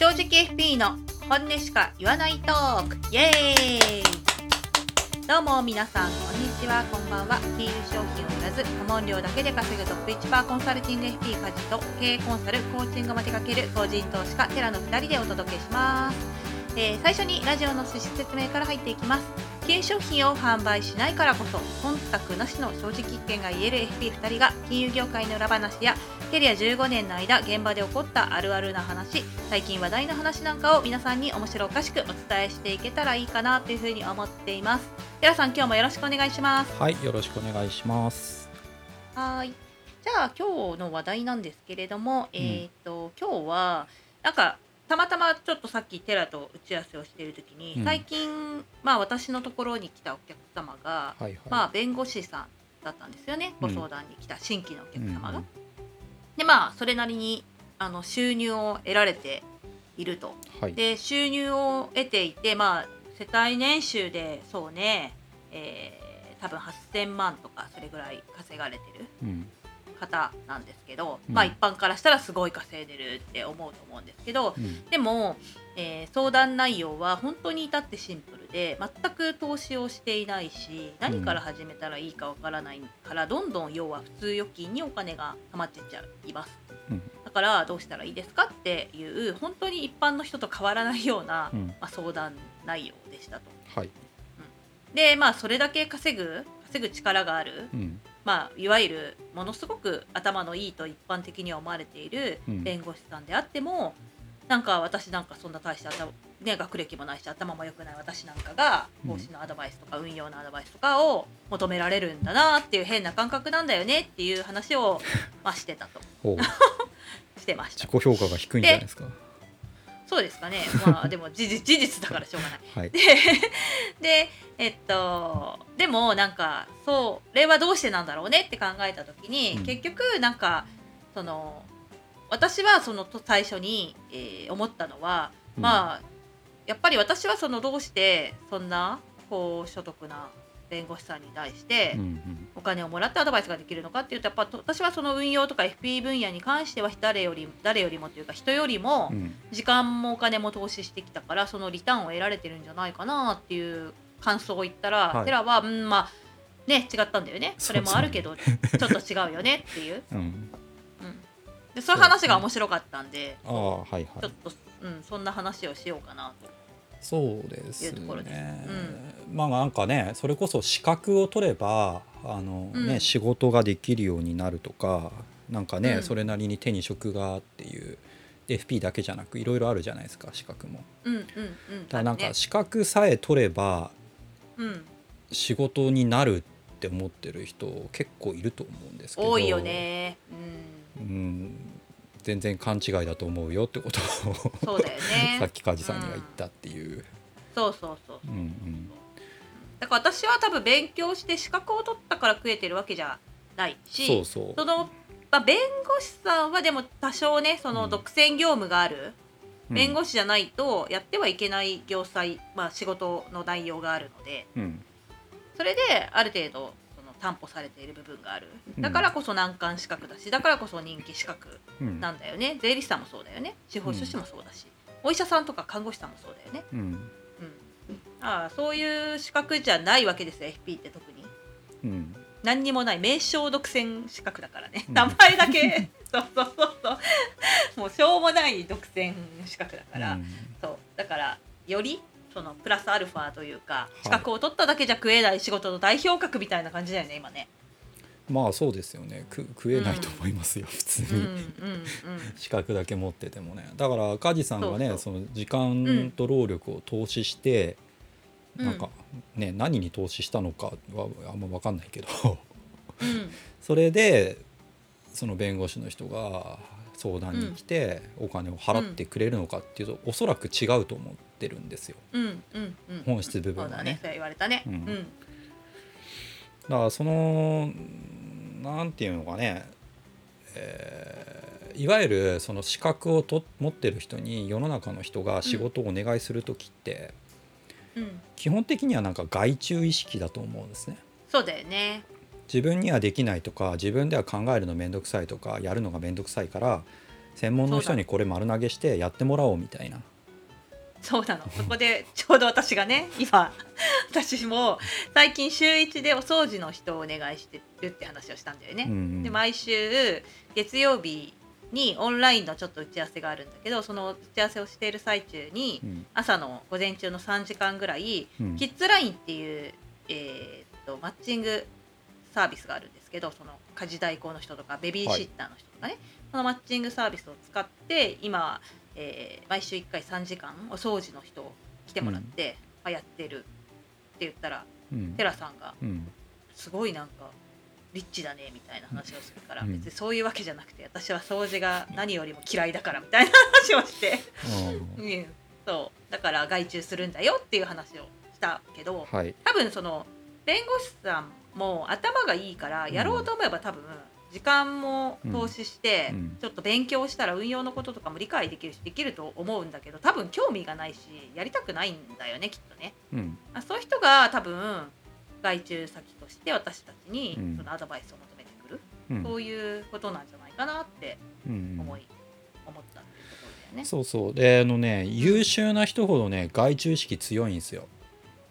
正直 FP の本音しか言わないトーク。イエーイ。どうも皆さんこんにちはこんばんは。金融商品を売らず顧問料だけで稼ぐトップ1%コンサルティング FP 家事と経営コンサルコーチングまでかける個人投資家テラの2人でお届けします、えー最初にラジオの趣旨説明から入っていきます。金融商品を販売しないからこそ忖度なしの正直意見が言える FP2 人が金融業界の裏話やキャリア15年の間現場で起こったあるあるな話最近話題の話なんかを皆さんに面白おかしくお伝えしていけたらいいかなというふうに思っています。寺さん今日もよろしくお願いします。はい、よろしくお願いします。はーい。じゃあ今日の話題なんですけれども、えっ、と今日はなんかたまたまちょっとさっきテラと打ち合わせをしている時に、うん最近まあ私のところに来たお客様が、はいはい。まあ弁護士さんだったんですよねうんご相談に来た新規のお客様が。うんでまあそれなりにあの収入を得られていると。はい。で収入を得ていてまあ世帯年収でそうね、えー多分8,000万とかそれぐらい稼がれてるうん。方なんですけど、うんまあ一般からしたらすごい稼いでるって思うと思うんですけどうん。でも、えー相談内容は本当に至ってシンプルで全く投資をしていないし何から始めたらいいかわからないから、どんどん要は普通預金にお金が溜まってっちゃいます。うん。だからどうしたらいいですかっていう本当に一般の人と変わらないような、うん。まあ、相談内容でしたと。はい。でまあそれだけ稼ぐ稼ぐ力があるうん。まあ、いわゆるものすごく頭のいいと一般的には思われているうん弁護士さんであっても、なんか私なんかそんな大した頭、ね、学歴もないし頭も良くない私なんかがうん投資のアドバイスとか運用のアドバイスとかを求められるんだなっていう変な感覚なんだよねっていう話を、まあ、してたと。してました自己評価が低いんじゃないですか。そうですかねまあでも事実事実だからしょうがない。はい。でえっとでもなんかそれはどうしてなんだろうねって考えた時に、うん結局なんかその私はそのと最初に、えー思ったのは、まあやっぱり私はそのどうしてそんな高所得な弁護士さんに対して。お金をもらってアドバイスができるのかっていうとやっぱ私はその運用とか FP 分野に関しては誰より誰よりもというか人よりも、うん。時間もお金も投資してきたからそのリターンを得られてるんじゃないかなっていう感想を言ったら、はいテラはうんまあね違ったんだよねそれもあるけど ちょっと違うよねっていう、うん。うん、でそういう話が面白かったんでああ、はいはい。ちょっと、うん、そんな話をしようかなと。そうですね。まあなんかね、それこそ資格を取れば、あのうんね、仕事ができるようになるとか。なんかね、うんそれなりに手に職がっていう。FP だけじゃなくいろいろあるじゃないですか資格も。うんうんうんだからなんか資格さえ取ればうん、仕事になるって思ってる人結構いると思うんですけど多いよね、う、うんん、全然勘違いだと思うよってことをそうだよね。さっき梶さんには言ったっていう、そうそうそうう。んうん。だから私は多分勉強して資格を取ったから食えてるわけじゃないしそうそう。その、まあ、弁護士さんはでも多少ねそのうん。独占業務がある、弁護士、士じゃないとやってはいけない業際、まあ、仕事の内容があるので。うん。それである程度担保されている部分がある。うん。だからこそ難関資格だしだからこそ人気資格うん。なんだよね。税理士さんもそうだよね。司法書士もそうだし、お医者さんとか看護師さんもそうだよね、うん。うん、ああそういう資格じゃないわけですよ FP って特に。うん。何にもない名称独占資格だからね、うん。名前だけ。そうそうそうそう。もうしょうもない独占資格だから、うん。そう。だからよりそのプラスアルファというかい。資格を取っただけじゃ食えない仕事の代表格みたいな感じだよね今ね。まあそうですよね。く食えないと思いますよ、普通に、うんうんうん 資格だけ持っててもね。だから梶さんがねその時間と労力を投資して、うん。なんかね何に投資したのかはあんま分かんないけど。うん。それでその弁護士の人が相談に来てお金を払ってくれるのかっていうと、おそらく違うと思ってるんですよ。うんうんうん。本質部分はね。ねそう言われたね。ううん。んだからそのなんていうのかね、えーいわゆるその資格をと持ってる人に世の中の人が仕事をお願いする時って、うん。基本的にはなんか外注意識だと思うんですね。そうだよね。自分にはできないとか自分では考えるの面倒くさいとかやるのが面倒くさいから専門の人にこれ丸投げしてやってもらおうみたいな。そうなの。そこでちょうど私がね今私も最近週1でお掃除の人をお願いしてるって話をしたんだよね。うんうん。で毎週月曜日にオンラインのちょっと打ち合わせがあるんだけどその打ち合わせをしている最中にうん。朝の午前中の3時間ぐらいうん。キッズラインっていう、えーっとマッチングサービスがあるんですけどその家事代行の人とかベビーシッターの人とかね、そのマッチングサービスを使って今、えー毎週1回3時間お掃除の人を来てもらって、あやってるって言ったらうん。テラさんがうん。すごいなんかリッチだねみたいな話をするから、うん。別にそういうわけじゃなくて私は掃除が何よりも嫌いだからみたいな話をして、うん。うん、そう。だから外注するんだよっていう話をしたけどはい。多分その弁護士さんも頭がいいからやろうと思えば多分時間も投資してうん。うん。ちょっと勉強したら運用のこととかも理解できるしできると思うんだけど多分興味がないしやりたくないんだよねきっとね。うん。あそういう人が多分外注先として私たちにうん。そのアドバイスを求めてくる、うん。そういうことなんじゃないかなってうん。思い、思ったっていうところだよね。そうそう。であのね優秀な人ほどね外注意識強いんですよ。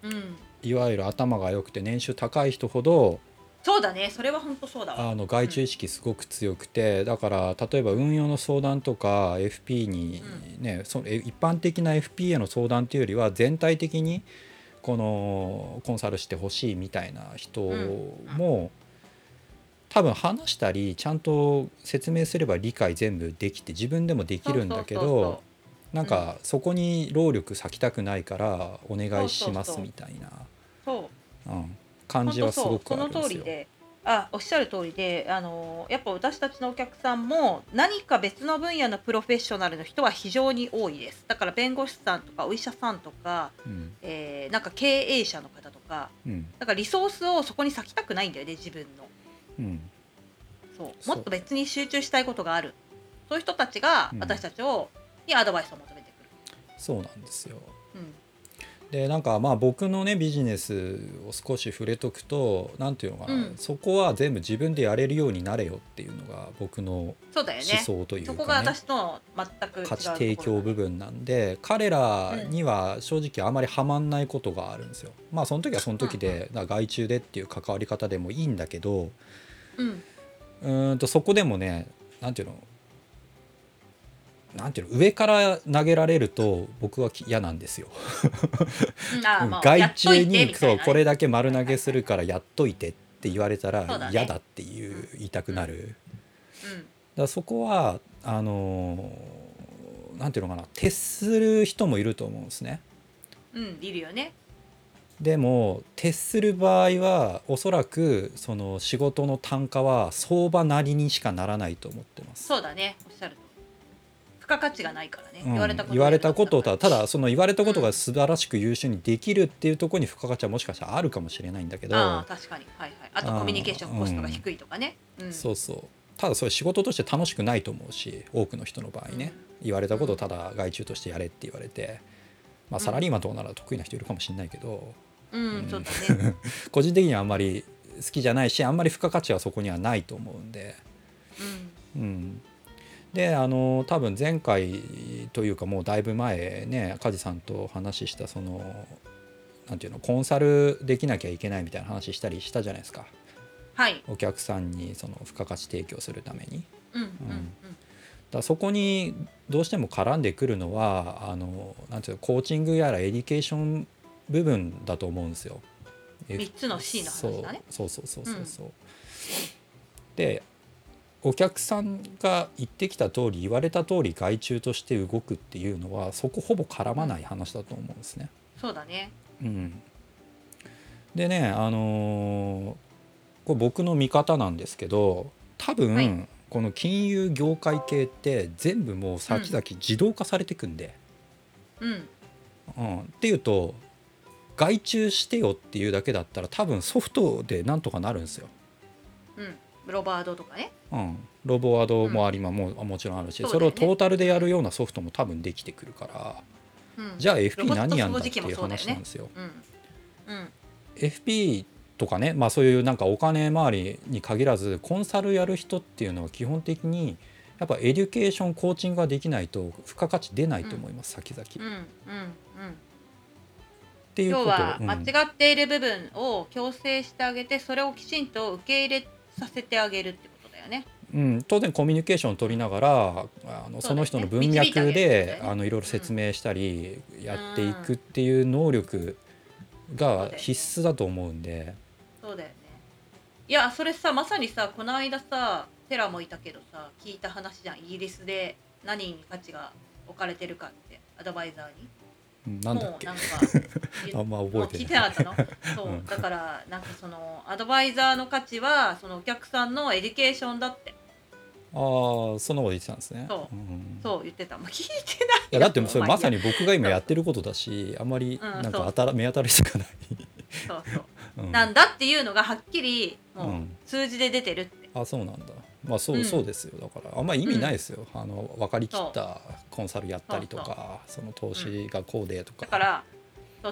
うん、いわゆる頭が良くて年収高い人ほどそうだね。それは本当そうだわ。あの外注意識すごく強くて、だから例えば運用の相談とか FP にね、そえ一般的な FP への相談というよりは全体的にこのコンサルしてほしいみたいな人も、多分話したりちゃんと説明すれば理解全部できて自分でもできるんだけどなんかそこに労力割きたくないからお願いしますみたいな、そううん、感じはすごくあるんですよ。通りで。あおっしゃる通りであのやっぱ私たちのお客さんも何か別の分野のプロフェッショナルの人は非常に多いです。だから弁護士さんとかお医者さんとか、うん。えーなんか経営者の方とか。うん。だからリソースをそこに割きたくないんだよね自分の。うん。そう。もっと別に集中したいことがある。そういう人たちがうん。私たちを、にアドバイスを求めてくる、そうなんですよ。うん。でなんかまあ僕のねビジネスを少し触れとくと何ていうのかな、うん。そこは全部自分でやれるようになれよっていうのが僕のそうだよ思ね想というそこがかね私と全く価値提供部分なんで彼らには正直あまりはまんないことがあるんですよ。まあその時はその時で、だから外注でっていう関わり方でもいいんだけどうん。うーんとそこでもね何ていうのなんていうの上から投げられると僕はき嫌なんですよ。外注にそうこれだけ丸投げするからやっといてって言われたら嫌だっていう言いたくなる。だそこはあのーなんていうのかな徹する人もいると思うんですね。うん、いるよね。でも徹する場合はおそらくその仕事の単価は相場なりにしかならないと思ってます。そうだね、おっしゃる。付加価値がないからね。うん言われたこと言われたことをただただそのの言われたことが素晴らしく優秀にできるっていうところに付加価値はもしかしたらあるかもしれないんだけどああ、確かに。はいはい。あとコミュニケーションコストが低いとかね。うん。そうそうただそれ仕事として楽しくないと思うし多くの人の場合ね、言われたことをただ外注としてやれって言われて、まあ、サラリーマンとかなら得意な人いるかもしれないけど、うん、うんそうだね。個人的にはあんまり好きじゃないしあんまり付加価値はそこにはないと思うんで。うん。うん、であの多分前回というかもうだいぶ前ね梶さんと話したそのなんていうのコンサルできなきゃいけないみたいな話したりしたじゃないですかはい。お客さんにその付加価値提供するために。うんうんうん。だそこにどうしても絡んでくるのはあのなんていうのコーチングやらエデュケーション部分だと思うんですよ。三つの C の話だねそうそうそうそうそうそう。でお客さんが言ってきた通り言われた通り外注として動くっていうのはそこほぼ絡まない話だと思うんですね。そうだね。うん、でねあのーこれ僕の見方なんですけど多分、はいこの金融業界系って全部もう先々自動化されてくんで、うん。うんっていうと外注してよっていうだけだったら多分ソフトでなんとかなるんですよ。うん。ロバードとかね。うん、ロボワードもありまももちろんあるしそ,、ね。れをトータルでやるようなソフトも多分できてくるからうん。じゃあ FP 何やんだっていう話なんですよ。うん。うん。FP とかね、まあ、そういうなんかお金回りに限らずコンサルやる人っていうのは基本的にやっぱエデュケーションコーチングができないと付加価値出ないと思います、先々、うん。うん。うん。っていうこと。要はうん。間違っている部分を矯正してあげてそれをきちんと受け入れさせてあげるってこね。うん、当然コミュニケーションを取りながらあのその人の文脈で、ねあのいろいろ説明したりやっていくっていう能力が必須だと思うんで、そうだよね。いやそれさまさにさこの間さテラもいたけどさ聞いた話じゃんイギリスで何に価値が置かれてるかってアドバイザーに。うんなんだっけ？もうなんか あんま覚えてもう聞いてなかったの？そう、うん。だからなんかそのアドバイザーの価値はそのお客さんのエデュケーションだって。ああそんなこと言ってたんですね。そう。うんそう言ってた、まあ、聞いてないいやだってそれまさにに僕が今やってることだしあんまりうんなんか当たら目当たりしかない。そうそう。うん。なんだっていうのがはっきりもううん。数字で出てるって、あそうなんだまあそう,、うん。そうですよ。だからあんま意味ないですよ、あの分かりきったコンサルやったりとかその投資がこうでとか、だから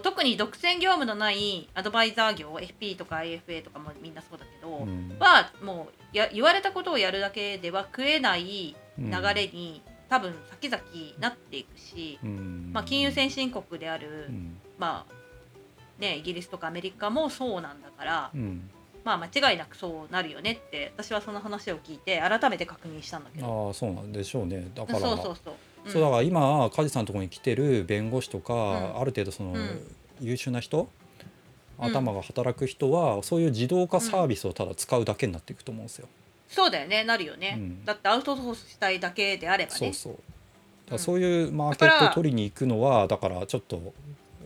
特に独占業務のないアドバイザー業 FP とか IFA とかもみんなそうだけど、うん。はもうや言われたことをやるだけでは食えないうん。流れに、多分先々なっていくし、うん。まあ、金融先進国である、うん。まあね、イギリスとかアメリカもそうなんだから、うんまあ、間違いなくそうなるよねって私はその話を聞いて改めて確認したんだけど。ああそうなんでしょうね。だからそうそうそう、うん。そうだから今梶さんのところに来てる弁護士とか、ん。ある程度その、うん。優秀な人うん。頭が働く人は、そういう自動化サービスをただ使うだけになっていくと思うんですよ。そうだよね。なるよね、うん。だってアウトソースしたいだけであればね。そうそう。そういうマーケットを取りに行くのはだからちょっと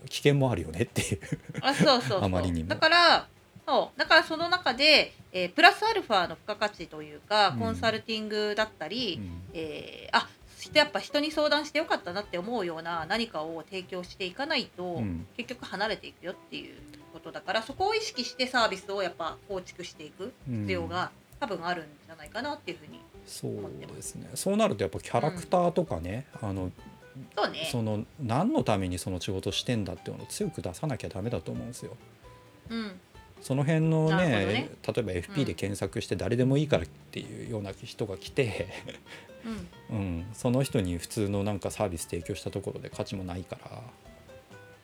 危険もあるよねっていう。あそうそうそう。あまりにも。だからそう。だからその中で、えープラスアルファの付加価値というかうん。コンサルティングだったり、うん。えーあやっぱ人に相談してよかったなって思うような何かを提供していかないと、うん。結局離れていくよっていうことだからそこを意識してサービスをやっぱ構築していく必要が多分あるんじゃないかなっていうふうにそうですね。そうなるとやっぱキャラクターとかね、あのそうね。その何のためにその仕事してんだっていうのを強く出さなきゃダメだと思うんですよ。うんその辺のねね。例えば FP で検索して誰でもいいからっていうような人が来て、うん。うん、その人に普通のなんかサービス提供したところで価値もないか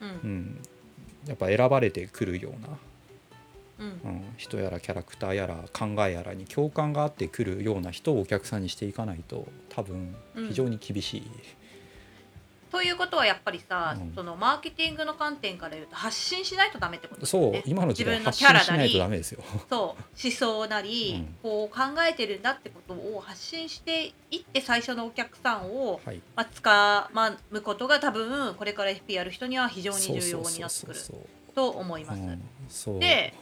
ら、うん。うん、やっぱ選ばれてくるような、うん。うん、人やらキャラクターやら考えやらに共感があってくるような人をお客さんにしていかないと多分非常に厳しい。ということはやっぱりさ、うんそのマーケティングの観点から言うと発信しないとダメってことだよそうね。今の時代自分の発キャラなり信しないとダメですよ。そう思想なり、うんこう考えてるんだってことを発信していって最初のお客さんを、はい、まあ、捕まむことが多分これから FP やる人には非常に重要になってくると思います。そううんそうで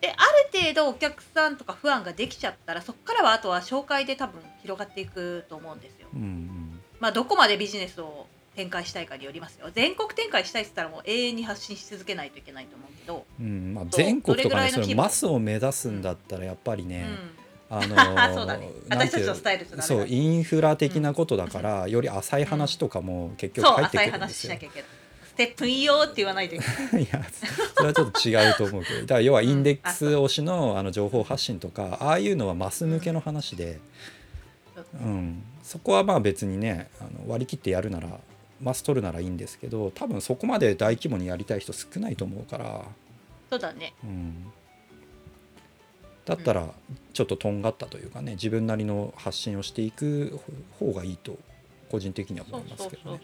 である程度お客さんとか不安ができちゃったらそこからはあとは紹介で多分広がっていくと思うんですよ。うんうんまあ、どこまでビジネスを展開したいかによりますよ。全国展開したいって言ったらもう永遠に発信し続けないといけないと思うけど、うんまあ、全国とかねそどれマスを目指すんだったらやっぱりね、あのうん、そうだね。私たちのスタイルとそうインフラ的なことだから、より浅い話とかも結局入ってくるんですよ。しなきゃいけない。ステップいいよって言わないといけない。いやそれはちょっと違うと思うけど。だから要はインデックス推しのあの情報発信とかああいうのはマス向けの話で、うん、そこはまあ別にねあの割り切ってやるならマス取るならいいんですけど多分そこまで大規模にやりたい人少ないと思うから。そうだねうん、だったらちょっととんがったというかね自分なりの発信をしていく方がいいと個人的にはそう思いますけどね。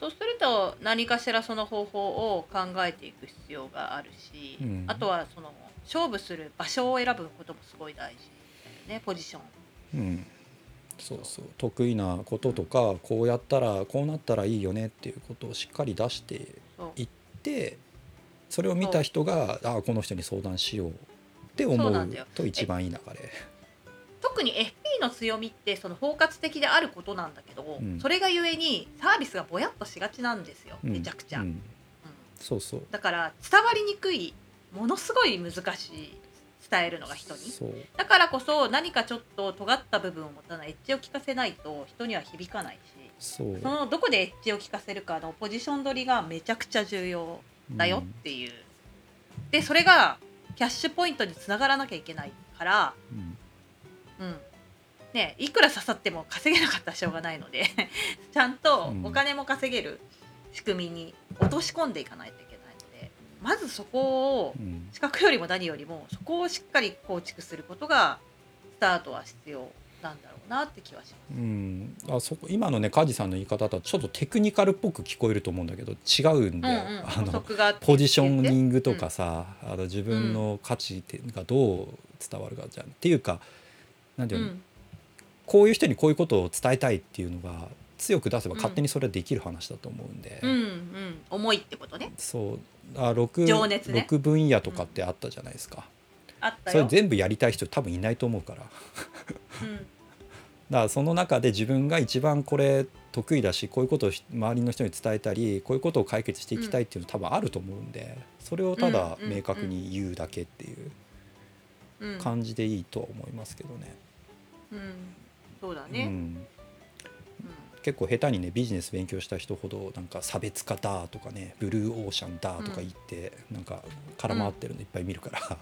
そうすると何かしらその方法を考えていく必要があるし、うんあとはその勝負する場所を選ぶこともすごい大事だよねポジションうん、そうそう。得意なこととかこうやったらこうなったらいいよねっていうことをしっかり出していってそれを見た人がああこの人に相談しようって思うと一番いい流れ。特に FP の強みってその包括的であることなんだけど、うん。それがゆえにサービスがぼやっとしがちなんですよ、うん。めちゃくちゃ、うん。うん、そうそう。だから伝わりにくいものすごい難しい伝えるのが人に。だからこそ何かちょっと尖った部分を持たない。エッジを効かせないと人には響かないし。そう。そのどこでエッジを効かせるかのポジション取りがめちゃくちゃ重要だよっていう、でそれがキャッシュポイントにつながらなきゃいけないから、うん。うん。うん、ねいくら刺さっても稼げなかったらしょうがないので。ちゃんとうんお金も稼げる仕組みに落とし込んでいかないといけない。のでまずそこをうん。資格よりも何よりもそこをしっかり構築することがスタートは必要なんだろうなって気はします。うん、あそこ今のね梶さんの言い方だとちょっとテクニカルっぽく聞こえると思うんだけど違うんだよ、うんうん、あ補のポジショニングとかさ、あの自分の価値ってがどう伝わるかじゃん。っていうかなんていうの、うん。こういう人にこういうことを伝えたいっていうのが強く出せば勝手にそれはできる話だと思うんで、うんうん。重いってことね。そうあ 6, 情熱ね。6分野とかってあったじゃないですか、それあったよ。全部やりたい人多分いないと思うから。だかうんらその中で自分が一番これ得意だしこういうことをひ周りの人に伝えたりこういうことを解決していきたいっていうの多分あると思うんでそれをただうんうん明確に言うだけっていううん。感じでいいとは思いますけどね。うん。そうだね。うんうん結構下手にねビジネス勉強した人ほどなんか差別化だとかねブルーオーシャンだとか言って、なんか空回ってるのいっぱい見るから、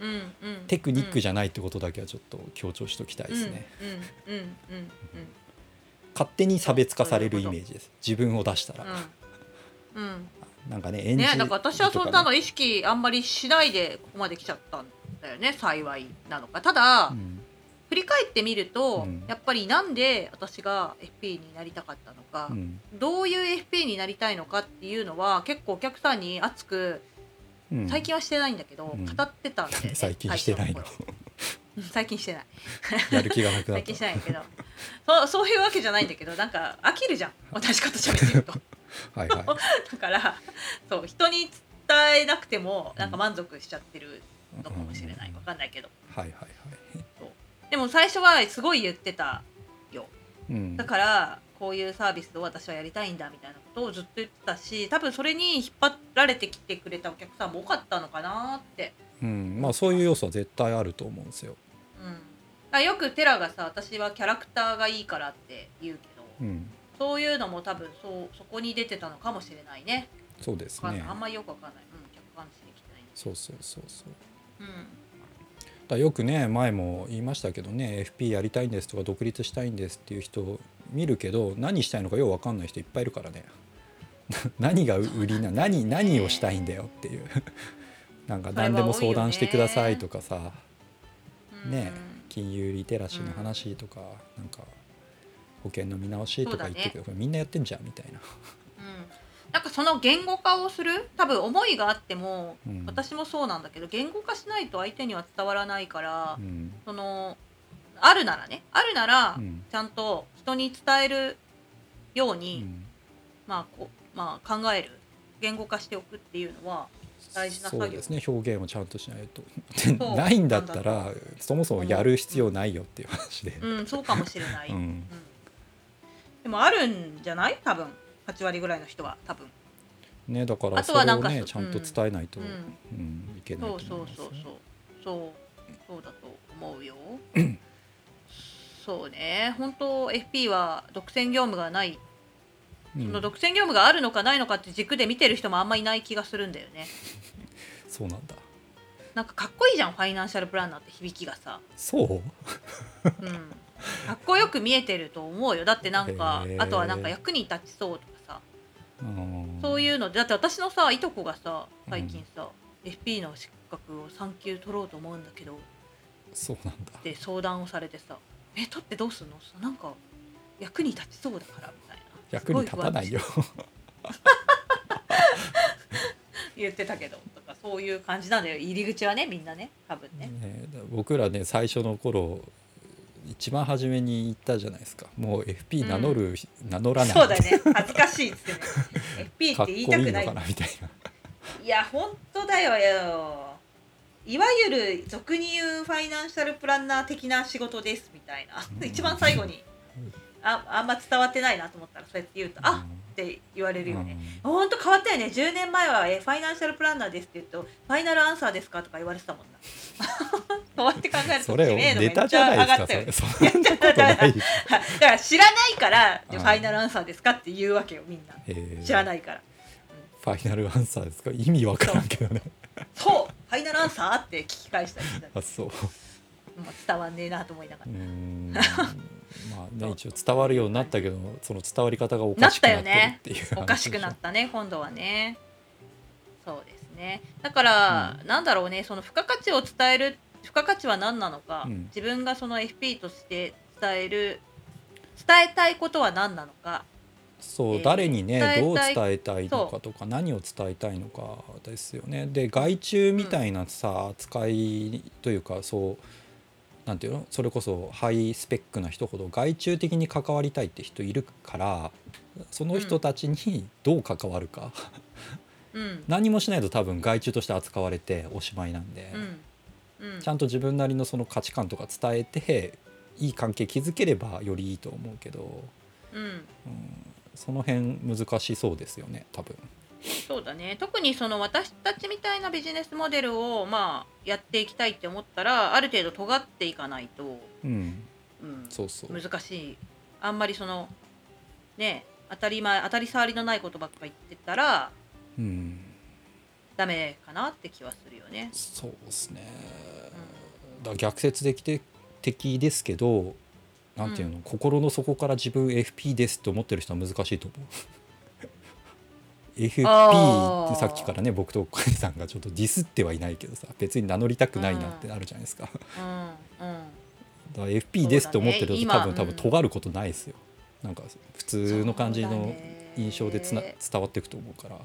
うん。うん、テクニックゃじゃないってことだけはちょっと強調しておきたいですね、うん。うん。うん。うん。勝手に差別化されるイメージです。自分を出したら、うん。うん。なんかね演じね、だから私はそんなの意識あんまりしないでここまで来ちゃったんだよね幸いなのか。ただ、うん振り返ってみると、うん。やっぱりなんで私が FP になりたかったのか、うん。どういう FP になりたいのかっていうのは結構お客さんに熱くうん。最近はしてないんだけど、うん。語ってたんで、ね、最近してないの。最近してない。やる気がなくなっ最近してたないけど。そうそういうわけじゃないんだけどなんか飽きるじゃん同じこと喋ってると。はいはい。だからそう人に伝えなくてもなんか満足しちゃってるのかもしれない。わかんないけど。はいはいはいでも最初はすごい言ってたよ。うん。だからこういうサービスを私はやりたいんだみたいなことをずっと言ってたし多分それに引っ張られてきてくれたお客さんも多かったのかなって、うん、まあそういう要素は絶対あると思うんですよ、うん、よくテラがさ私はキャラクターがいいからって言うけどうん、そういうのも多分そうそこに出てたのかもしれないね。そうですね。あんまりよくわかんない、うん、客観視できてないそうそうそうそう。うんよくね前も言いましたけどね FP やりたいんですとか独立したいんですっていう人見るけど何したいのかよう分かんない人いっぱいいるからね。何が売りな何何をしたいんだよっていう。なんか何でも相談してくださいとかさうん。ね金融リテラシーの話とか、なんか保険の見直しとか言ってるけど、これみんなやってんじゃんみたいな、うん、なんかその言語化をする多分思いがあっても、うん。私もそうなんだけど言語化しないと相手には伝わらないから、うん。そのあるならねあるなら、うん。ちゃんと人に伝えるよううに、ん。まあこまあ、考える言語化しておくっていうのは大事な作業。そうですね表現をちゃんとしないと。ないんだったらそもそもやる必要ないよっていう話で、うんそうかもしれない、でもあるんじゃない？多分8割ぐらいの人は多分。ね、だからあそれをねちゃんと伝えないと、ううんんいけないそうそうと思いますそうそうそうそう。だと思うよ。そうね。本当 FP は独占業務がない、うん。その独占業務があるのかないのかって軸で見てる人もあんまいない気がするんだよね。そうなんだ。なんかかっこいいじゃんファイナンシャルプランナーって響きがさ、そう？うん、かっこよく見えてると思うよ。だってなんかあとはなんか役に立ちそうとかそういうの。でだって私のさいとこがさ最近さ、FP の資格を3級取ろうと思うんだけどそうなんだ。って相談をされてさ「え取ってどうすんの?」なんか役に立ちそうだからみたいな。役に立たないよ。言ってたけどとかそういう感じなんだよ。入り口はねみんなね。多分ね。ね僕らね最初の頃一番初めに言ったじゃないですか。もう FP 名乗る、名乗らない。そうだよね。恥ずかしいっつってね。FP かっ言いってこい。たくないかなみたいな。いや本当だよよ。いわゆる俗に言うファイナンシャルプランナー的な仕事ですみたいな、うん一番最後に。ああんま伝わってないなと思ったらそうやって言うと、あうんって言われるよね、うん。ほんと変わったよね。10年前はえ「ファイナンシャルプランナーです」って言うと「ファイナルアンサーですか?」とか言われてたもんな。そうやって考えるとめっちゃ上がったよねだから知らないから「うんファイナルアンサーですか?」って言うわけよみんな。えー。知らないから。ファイナルアンサーですか？意味わからんけどね。そう。ファイナルアンサーって聞き返したりしたあそう。伝わんねえなと思いながら まあね一応伝わるようになったけどその伝わり方がおかしくなってるっていう話でしょ。おかしくなったね今度はね。そうですね。だから、なんだろうねその付加価値を伝える付加価値は何なのか、うん。自分がその FP として伝える伝えたいことは何なのか。そう、えー誰にねどう伝えたいのかとか何を伝えたいのかですよね。で外注みたいなさ、扱いというかそうなんていうの？それこそハイスペックな人ほど外注的に関わりたいって人いるからその人たちにどう関わるか、うん。何もしないと多分外注として扱われておしまいなんで、うん。うん。ちゃんと自分なりのその価値観とか伝えていい関係築ければよりいいと思うけど。うん。うん。その辺難しそうですよね多分そうだね。特にその私たちみたいなビジネスモデルをまあやっていきたいって思ったらある程度尖っていかないと、うん。うん、そうそう。難しい。あんまりそのね当たり前当たり障りのないことばっか言ってたらうん。ダメかなって気はするよね。そうですね。だから逆説的で的ですけどなんていうの、心の底から自分 FP ですって思ってる人は難しいと思う FP ってさっきからね僕と小西さんがちょっとディスってはいないけどさ別に名乗りたくないなってなるじゃないですか、うんうん。だから FP ですって思ってると、ね今。多分多分尖ることないですよ。なんか普通の感じのね。印象でつな伝わっていくと思うから。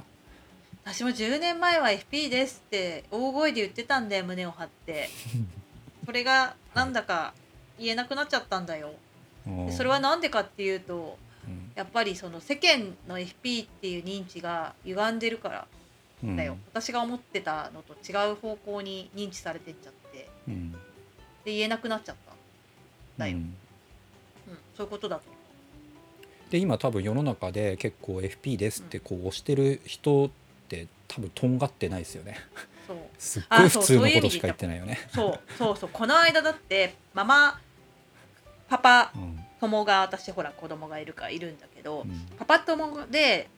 私も10年前は FP ですって大声で言ってたんだよ胸を張って。それがなんだか言えなくなっちゃったんだよ。うんでそれはなんでかっていうとうんやっぱりその世間の FP っていう認知が歪んでるからうん。だよ、私が思ってたのと違う方向に認知されてっちゃってうん。で言えなくなっちゃった、だよ。うん。うん、そういうことだと。思で今多分世の中で結構 FP ですってこう押してる人って多分とんがってないですよね。うそう。すっごいあそう普通のことしか言ってないよね。そうそうそう。この間だってママパパうん友が私ほら子供がいるからいるんだけど、うん。パパ友で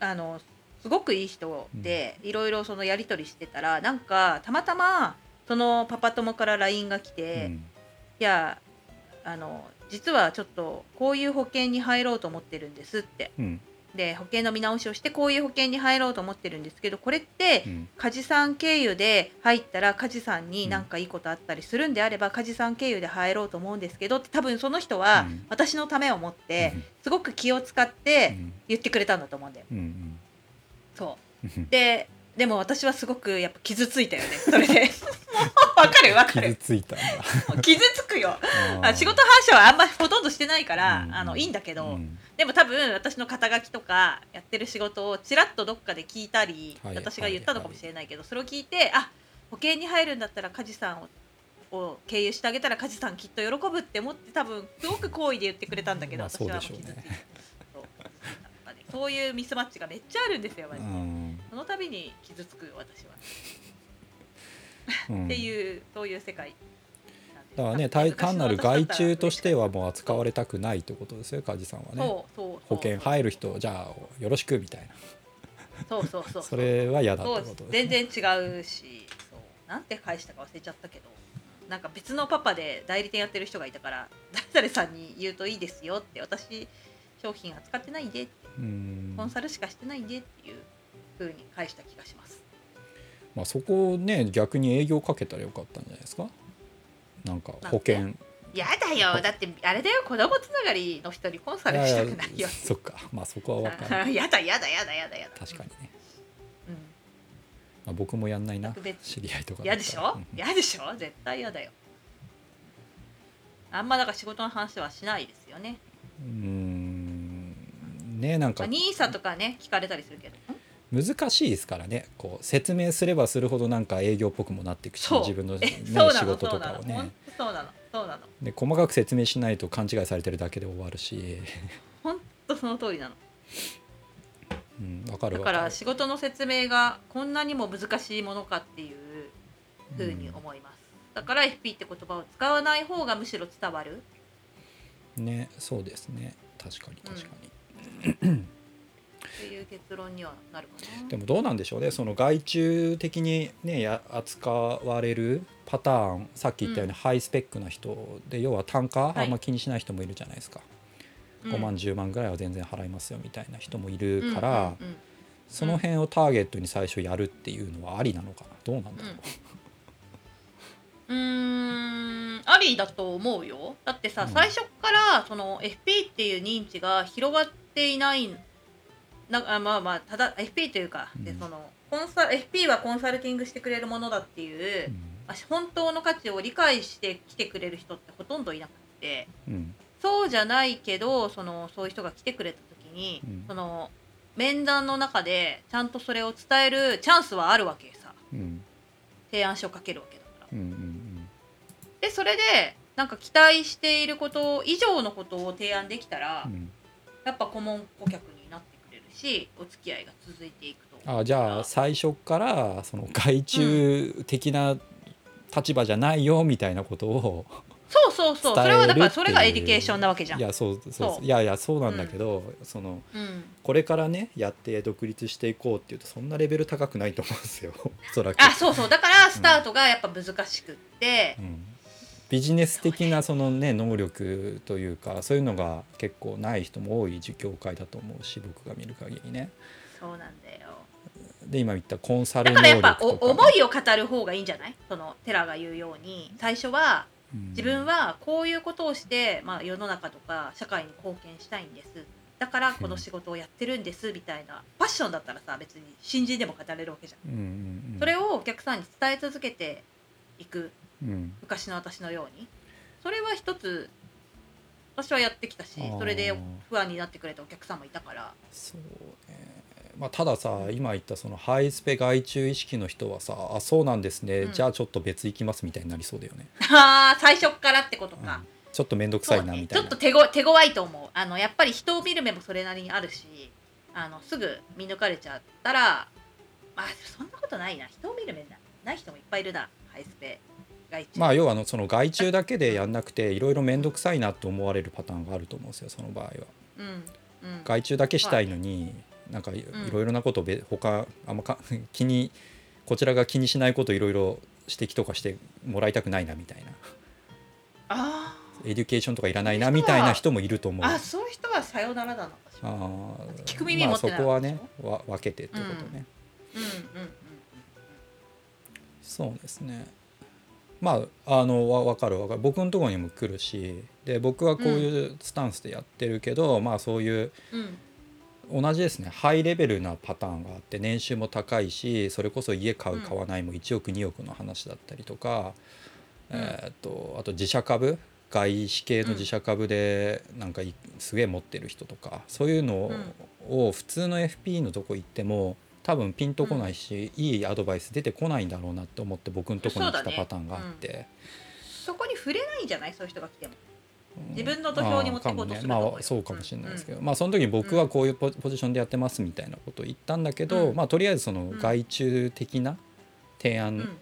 あのすごくいい人で、いろいろそのやり取りしてたらなんかたまたまそのパパ友から LINE が来て、いやあの実はちょっとこういう保険に入ろうと思ってるんですって。うんで保険の見直しをしてこういう保険に入ろうと思ってるんですけどこれってうん。梶さん経由で入ったら梶さんにうん。何かいいことあったりするんであれば梶さん経由で入ろうと思うんですけどって多分その人はうん。私のためを思ってうん。すごく気を使っうてん。言ってくれたんだと思うんだよ。うんそう。うん。ででも私はすごくやっぱ傷ついたよねそれで。わかるわか傷るついた傷つくよ。仕事反射はあんまほとんどしてないから、うん。あのいいんだけど、うんでも多分私の肩書きとかやってる仕事をちらっとどっかで聞いたり、はい私が言ったのかもしれないけど、それを聞いてあ保険に入るんだったら梶さんをを経由してあげたら梶さんきっと喜ぶって思って多分すごく好意で言ってくれたんだけど、まあ私は傷ついて。そういうミスマッチがめっちゃあるんですよマジで、うんその度に傷つくよ私は、うん。っていうそういう世界だからね単単なる外注としてはもう扱われたくないってことですよ梶さんはね。保険入る人じゃあよろしくみたいな。そうそうそうそ れは嫌だってことです、ね、全然違うし。そう。なんて返したか忘れちゃったけど。なんか別のパパで代理店やってる人がいたから誰々さんに言うといいですよって私商品扱ってないんでって。うん。コンサルしかしてないんでっていう風に返した気がします。まあ、そこをね逆に営業かけたらよかったんじゃないですか？なんか保険。やだよ。だってあれだよ。子供つながりの人にコンサルしたくないよ。そっか。まあそこは分かる。やだやだやだやだやだ確かにね、うん。まあ、僕もやんないな知り合いとかだ嫌でしょ？嫌でしょ？絶対嫌だよ。あんまだから仕事の話はしないですよね。うーん。ねなんか。まあ、ニーサとかね聞かれたりするけど難しいですからね。こう説明すればするほどなんか営業っぽくもなっていくし自分の、ね、仕事とかをね。そうなの。そうなの。で細かく説明しないと勘違いされてるだけで終わるし、本当その通りなの。うん、分かるだ分から仕事の説明がこんなにも難しいものかっていうふうに思います、だから FP って言葉を使わない方がむしろ伝わる。ねそうですね。確かに確かに、っ ていう結論にはなるかな。でもどうなんでしょうね。その外注的にねや扱われるパターンさっき言ったようにうん。ハイスペックな人で要は単価い。あんま気にしない人もいるじゃないですか、5万10万ぐらいは全然払いますよみたいな人もいるから、うんうんうんその辺をターゲットに最初やるっていうのはありなのかな。どうなんだろう、うーん。ありだと思うよ。だってさ、うん。最初からその FP っていう認知が広がっていないなあまあまあただ FP というか、でうん。そのコンサ FP はコンサルティングしてくれるものだっていう、あ本当の価値を理解してきてくれる人ってほとんどいなくてうん。うんそうじゃないけどそのそういう人が来てくれた時に、うん。その面談の中でちゃんとそれを伝えるチャンスはあるわけさ。うん。提案書をかけるわけだから。うんうんでそれでなんか期待していること以上のことを提案できたら、うんうん。やっぱ顧問顧客しお付き合いが続いていくと。あじゃあ最初からその外注的な立場じゃないよみたいなことを、そうそうそう。それはだからそれがエデュケーションなわけじゃん。いやそうそういやいやそうなんだけど、そのうん、これからねやって独立していこうっていうとそんなレベル高くないと思うんですよ。おそらく。あそうそう。だからスタートがやっぱ難しくって。う、んビジネス的なそのね能力というかそういうのが結構ない人も多い業界だと思うし僕が見る限りね。そうなんだよ。で今言ったコンサルだ能か。らやっぱ思いを語る方がいいんじゃない？そのテラが言うように。最初はうん。自分はこういうことをして、まあ、世の中とか社会に貢献したいんです。だからこの仕事をやってるんですみたいなファッションだったらさ別に新人でも語れるわけじゃん。うんうんうん。それをお客さんに伝え続けていくうん。昔の私のように。それは一つ私はやってきたしそれで不安になってくれたお客さんもいたから。そうね。まあ、たださ今言ったそのハイスペ外注意識の人はさ「あそうなんですね、うん。じゃあちょっと別行きます」みたいになりそうだよね。あー最初っからってことうん。か、ちょっと面倒くさいなみたいな。ちょっと手ご手強いと思う。あのやっぱり人を見る目もそれなりにあるしあのすぐ見抜かれちゃったらあそんなことないな。人を見る目なない人もいっぱいいるな。ハイスペまあ要はあのその外注だけでやんなくていろいろ面倒くさいなって思われるパターンがあると思うんですよその場合は。うんうん。外注だけしたいのになんかいいろいろなことをべ他あんまか 気にこちらが気にしないこといろいろ指摘とかしてもらいたくないなみたいな。あエデュケーションとかいらないなみたいな人もいると思う。ーあそういう人はさよならだなあー聞く耳持ってないまあ、そこはねわ分けてってことね、うんうんうん。そうですねまああのわ分かる分かる。僕のところにも来るしで僕はこういうスタンスでやってるけど、まあそういううん。同じですね。ハイレベルなパターンがあって年収も高いしそれこそ家買ううん。買わないも1億2億の話だったりとか、うん。えーっとあと自社株外資系の自社株でなんかいすげえ持ってる人とかそういうのを普通の FP のとこ行っても多分ピンとこないし、いいアドバイス出てこないんだろうなって思って僕のとこに来たパターンがあって。そこに触れないんじゃないそういう人が来ても。自分の土俵に持っていこうとするとまあそうかもしれないですけど、まあその時に僕はこういうポポジションでやってますみたいなことを言ったんだけど、うん。まあとりあえずそのん外注的な提案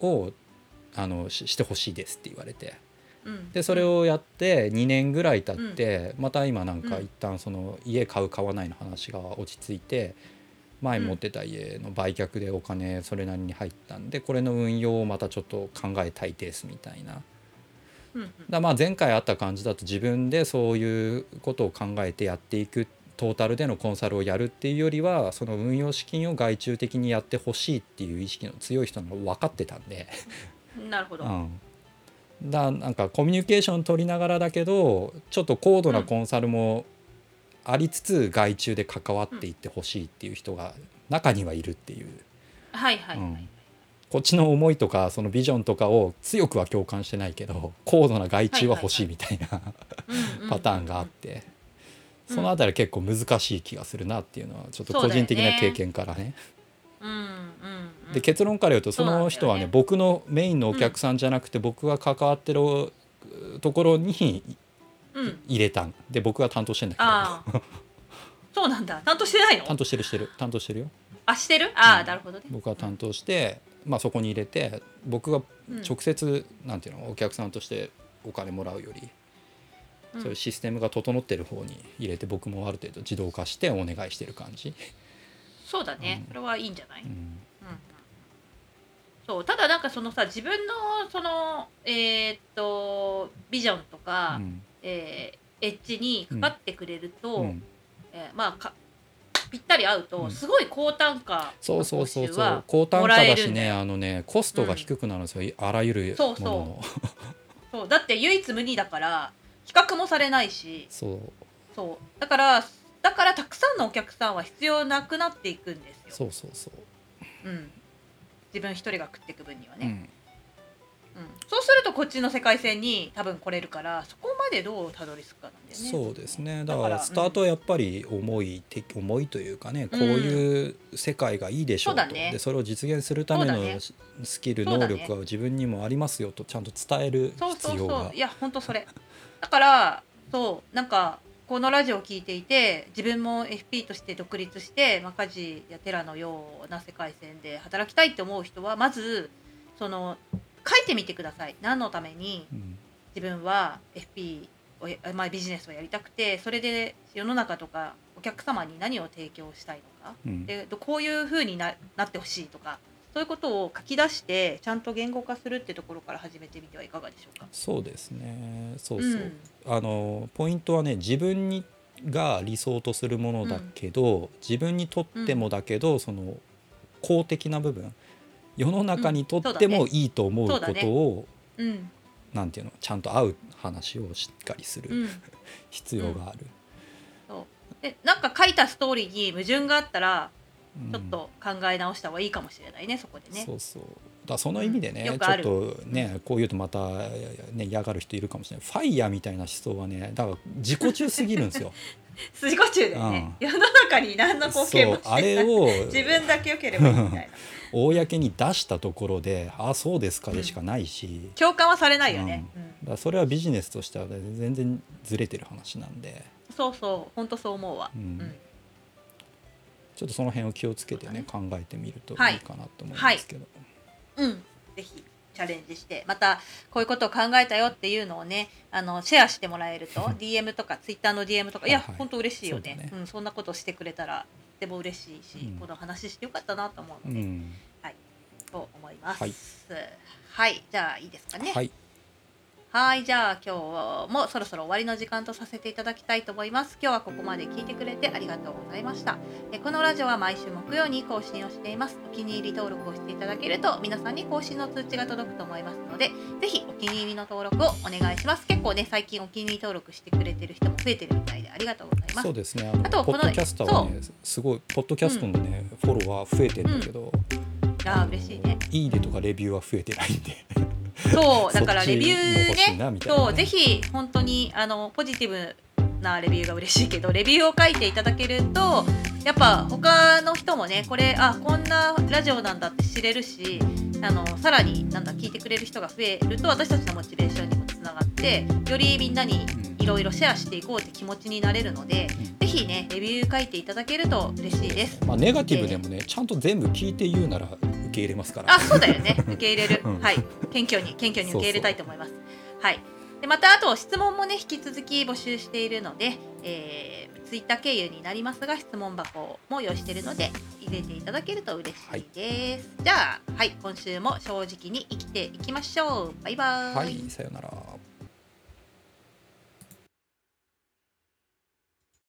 うん。を、あのししてほしいですって言われて。うん。でそれをやって2年ぐらい経って、また今なんかうん。一旦その家買う買わないの話が落ち着いて前持ってた家の売却でお金それなりに入ったんでこれの運用をまたちょっと考えたいですみたいな。だまあ前回あった感じだと自分でそういうことを考えてやっていくトータルでのコンサルをやるっていうよりはその運用資金を外注的にやってほしいっていう意識の強い人の分かってたんで、なるほど、うん、だなんかコミュニケーション取りながらだけどちょっと高度なコンサルもありつつ外注で関わっていってほしいっていう人が中にはいるっていう。はいはいはい、うん。こっちの思いとかそのビジョンとかを強くは共感してないけど高度な外注は欲しいみたいなパターンがあって。うんそのあたり結構難しい気がするなっていうのはちょっと個人的な経験からね。うんうんうん。で結論から言うとその人はねね。僕のメインのお客さんじゃなくて僕が関わってるところにうん入れたん。で僕が担当してんだけど。そうなんだ。担当してないの？担当してるしてる。担当してるよ。あしてる？ああ、うん。なるほどね。僕が担当して、まあ、そこに入れて僕がうん。直接、なんていうのお客さんとしてお金もらうよりうん。そういうシステムが整ってる方に入れて僕もある程度自動化してお願いしてる感じ、そうだね、うん。それはいいんじゃない、うんうん。そうただなんかそのさ自分のそのえーっとビジョンとか、うんえーエッジにかかってくれると、うん。えーまあかぴったり合うと、うん。すごい高単価そうそうそうそう。高単価だしねあのねコストが低くなるんですよ、あらゆるそうそう。ものの そう。だって唯一無二だから比較もされないし。そう。そう。だからだからたくさんのお客さんは必要なくなっていくんですよ、そうそうそう、うん、自分一人が食っていく分にはね、うん、うんそうするとこっちの世界線に多分来れるからそこまでどうたどり着くかなんだよね。そうですね。だだからスタートはやっぱり重い、て重いというかねこういう世界がいいでしょうと、そうだね。でそれを実現するためのスキルね能力は自分にもありますよとちゃんと伝えるそうそう必要がそう。いや本当それ。だからそうなんかこのラジオを聞いていて自分も FP として独立して、まあ、家事やテラのような世界線で働きたいって思う人はまずその書いてみてください。何のためにうん。自分は FP をや、まあ、ビジネスをやりたくてそれで世の中とかお客様に何を提供したいのか。うん。でどこういう風にななってほしいとかそういうことを書き出してちゃんと言語化するってところから始めてみてはいかがでしょうか？そうですね。そうそう、うん。あのポイントはね自分にが理想とするものだけど、自分にとってもだけど、その公的な部分世の中にとってもいいと思うこそうだね。とを、うん。なんていうの？ちゃんと合う話をしっかりするうん、必要がある。でなんか書いたストーリーに矛盾があったらうん。ちょっと考え直した方がいいかもしれないね、そこでね。そうそう。だその意味でね、ちょっうん。よくある。とねこう言うとまた、ね、嫌がる人いるかもしれない。ファイヤーみたいな思想はねだから自己中すぎるんですよ。筋子中でね、世の中に何の貢献もしてあれないを 自分だけ良ければいいみたいな公に出したところで「あそうですか」でしかないし、共感はされないよね、うん。それはビジネスとしては全然ずれてる話なんで。そうそう本当そう思うわ、うん。うん。ちょっとその辺を気をつけてね考えてみるといいかなと思うんですけど。うん、ぜひチャレンジしてまたこういうことを考えたよっていうのをねあのシェアしてもらえると DM とか Twitter の DM とかいやはいはい。本当嬉しいよね。ね。うん、そんなことしてくれたらとても嬉しいし、うん。この話してよかったなと思ううので、ん。と思います。はい。はい、じゃあいいですかね。はい、はい、じゃあ今日もそろそろ終わりの時間とさせていただきたいと思います。今日はここまで聞いてくれてありがとうございました。えこのラジオは毎週木曜に更新をしています。お気に入り登録をしていただけると皆さんに更新の通知が届くと思いますので、ぜひお気に入りの登録をお願いします。結構ね、最近お気に入り登録してくれてる人も増えてるみたいでありがとうございますそう。ですねあとこのポッドキャスターはねすごいポッドキャストのね、フォロワー増えてるんだけど、ああ、嬉しいね。いいねとかレビューは増えてないんでそう、だからレビューね、そう、ぜひ本当にあのポジティブなレビューが嬉しいけど、レビューを書いていただけると、やっぱ他の人もね、これあこんなラジオなんだって知れるし、あのさらになんだ聞いてくれる人が増えると、私たちのモチベーションにもつながって、よりみんなにいろいろシェアしていこうって気持ちになれるので、ぜひねレビュー書いていただけると嬉しいです。まあネガティブでもね、ちゃんと全部聞いて言うなら受け入れますからあ、そうだよね。受け入れる。うんはい。謙虚に、謙虚に受け入れたいと思います。はい。で、また、あと、質問もね、引き続き募集しているので、えー、ツイッター経由になりますが、質問箱も用意しているので、入れていただけると嬉しいです。じゃあ、はい、今週も正直に生きていきましょう。バイバーイ。はいさよなら